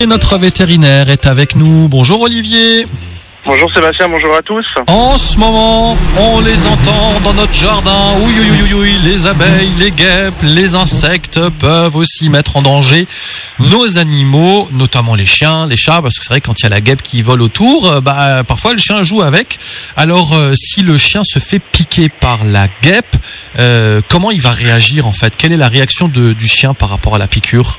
Et notre vétérinaire est avec nous. Bonjour Olivier. Bonjour Sébastien, bonjour à tous. En ce moment, on les entend dans notre jardin. Oui, oui, oui, oui, les abeilles, les guêpes, les insectes peuvent aussi mettre en danger nos animaux, notamment les chiens, les chats, parce que c'est vrai que quand il y a la guêpe qui vole autour, euh, bah parfois le chien joue avec. Alors euh, si le chien se fait piquer par la guêpe, euh, comment il va réagir en fait? Quelle est la réaction de- du chien par rapport à la piqûre?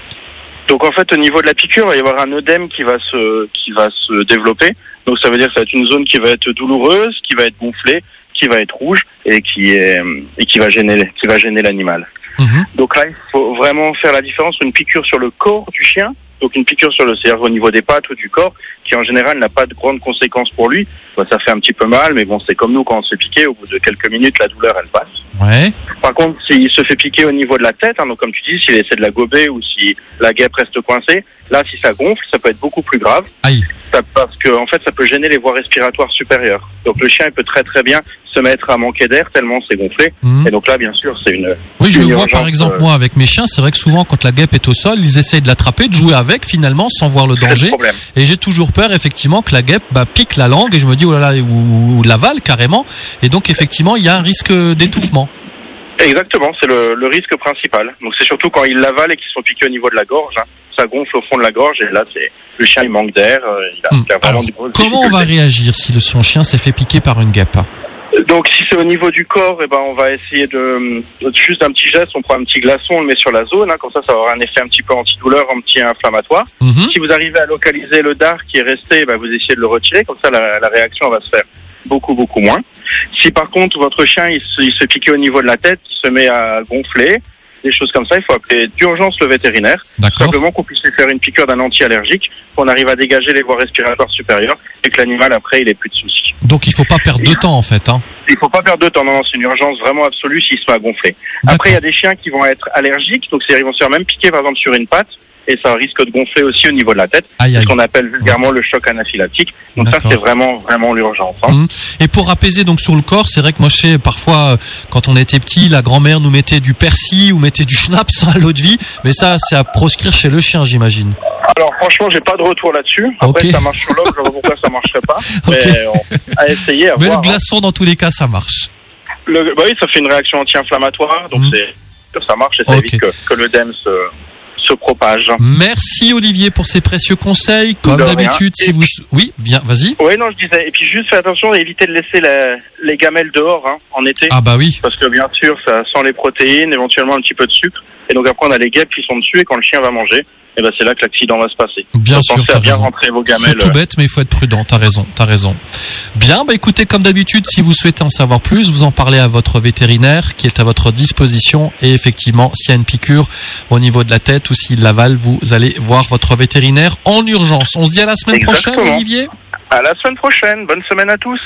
Donc en fait au niveau de la piqûre, il va y avoir un œdème qui va se qui va se développer. Donc ça veut dire que ça va être une zone qui va être douloureuse, qui va être gonflée, qui va être rouge et qui est et qui va gêner qui va gêner l'animal. Mhm. Donc là, il faut vraiment faire la différence une piqûre sur le corps du chien, donc une piqûre sur le c'est-à-dire au niveau des pattes ou du corps, qui en général n'a pas de grandes conséquences pour lui. Bah, ça fait un petit peu mal, mais bon, c'est comme nous quand on se fait piquer, au bout de quelques minutes, la douleur elle passe. Ouais. Par contre, s'il se fait piquer au niveau de la tête, hein, donc comme tu dis, s'il essaie de la gober ou si la guêpe reste coincée, là, si ça gonfle, ça peut être beaucoup plus grave. Aïe. Ça- parce que en fait, ça peut gêner les voies respiratoires supérieures. Donc le chien, il peut très très bien se mettre à manquer d'air tellement c'est gonflé. Mhm. Et donc là, bien sûr, c'est une. Oui, je le une vois par exemple euh, moi avec mes chiens. C'est vrai que souvent quand la guêpe est au sol, ils essayent de l'attraper, de jouer avec finalement sans voir le le danger. Et j'ai toujours peur effectivement que la guêpe bah, pique la langue et je me dis oh là là ou, ou l'avale carrément. Et donc effectivement il y a un risque d'étouffement. Exactement, c'est le, le risque principal. Donc c'est surtout quand ils l'avalent et qu'ils sont piqués au niveau de la gorge. hein. Ça gonfle au fond de la gorge et là, le chien, il manque d'air. euh, il a, Hmm. il a vraiment Alors, des grosses Comment on va réagir si le, son chien s'est fait piquer par une guêpe Donc si c'est au niveau du corps, eh ben on va essayer de juste un petit geste, on prend un petit glaçon, on le met sur la zone, hein, comme ça ça avoir un effet un petit peu antidouleur, anti-inflammatoire. Mhm. Si vous arrivez à localiser le dard qui est resté, ben, vous essayez de le retirer, comme ça la, la réaction va se faire beaucoup beaucoup moins. Si par contre votre chien il se, il se pique au niveau de la tête, il se met à gonfler, des choses comme ça, il faut appeler d'urgence le vétérinaire. Simplement qu'on puisse lui faire une piqûre d'un anti-allergique, qu'on arrive à dégager les voies respiratoires supérieures et que l'animal après il ait plus de soucis. Donc il faut pas perdre de temps en fait. Hein. Il faut pas perdre de temps, non, non, c'est une urgence vraiment absolue s'il se met à gonfler. Après, il y a des chiens qui vont être allergiques, donc c'est- ils vont se faire même piquer par exemple sur une patte, et ça risque de gonfler aussi au niveau de la tête, Aïe ce qu'on appelle vulgairement le choc anaphylactique. Donc ça, c'est vraiment, vraiment l'urgence. hein. Mhm. Et pour apaiser donc sur le corps, c'est vrai que moi je sais parfois quand on était petit, la grand-mère nous mettait du persil ou mettait du schnapps à l'eau de vie, mais ça c'est à proscrire chez le chien j'imagine. Alors franchement, j'ai pas de retour là-dessus. Après, Ok. ça marche sur l'homme, je vois pourquoi ça marcherait pas. Mais on, à essayer, à Mais voir. le glaçon dans tous les cas ça marche. hein. Le- bah oui, ça fait une réaction anti-inflammatoire, donc c'est ça marche et ça évite que, que l'œdème se, se propage. Merci Olivier pour ces précieux conseils. Comme d'habitude, si Et vous... Oui, bien, vas-y. Oui, non, je disais. Et puis juste fais attention à éviter de laisser la- les gamelles dehors hein, en été. Ah bah oui. Parce que bien sûr, ça sent les protéines, éventuellement un petit peu de sucre. Et donc après, on a les guêpes qui sont dessus et quand le chien va manger, et ben c'est là que l'accident va se passer. Bien sûr, pensez à bien raison. rentrer vos C'est gamelles. tout bête, mais il faut être prudent. T'as raison, t'as raison. Bien, bah écoutez, comme d'habitude, si vous souhaitez en savoir plus, vous en parlez à votre vétérinaire qui est à votre disposition. Et effectivement, s'il y a une piqûre au niveau de la tête ou s'il l'avale, vous allez voir votre vétérinaire en urgence. On se dit à la semaine prochaine. Olivier. À la semaine prochaine. Bonne semaine à tous.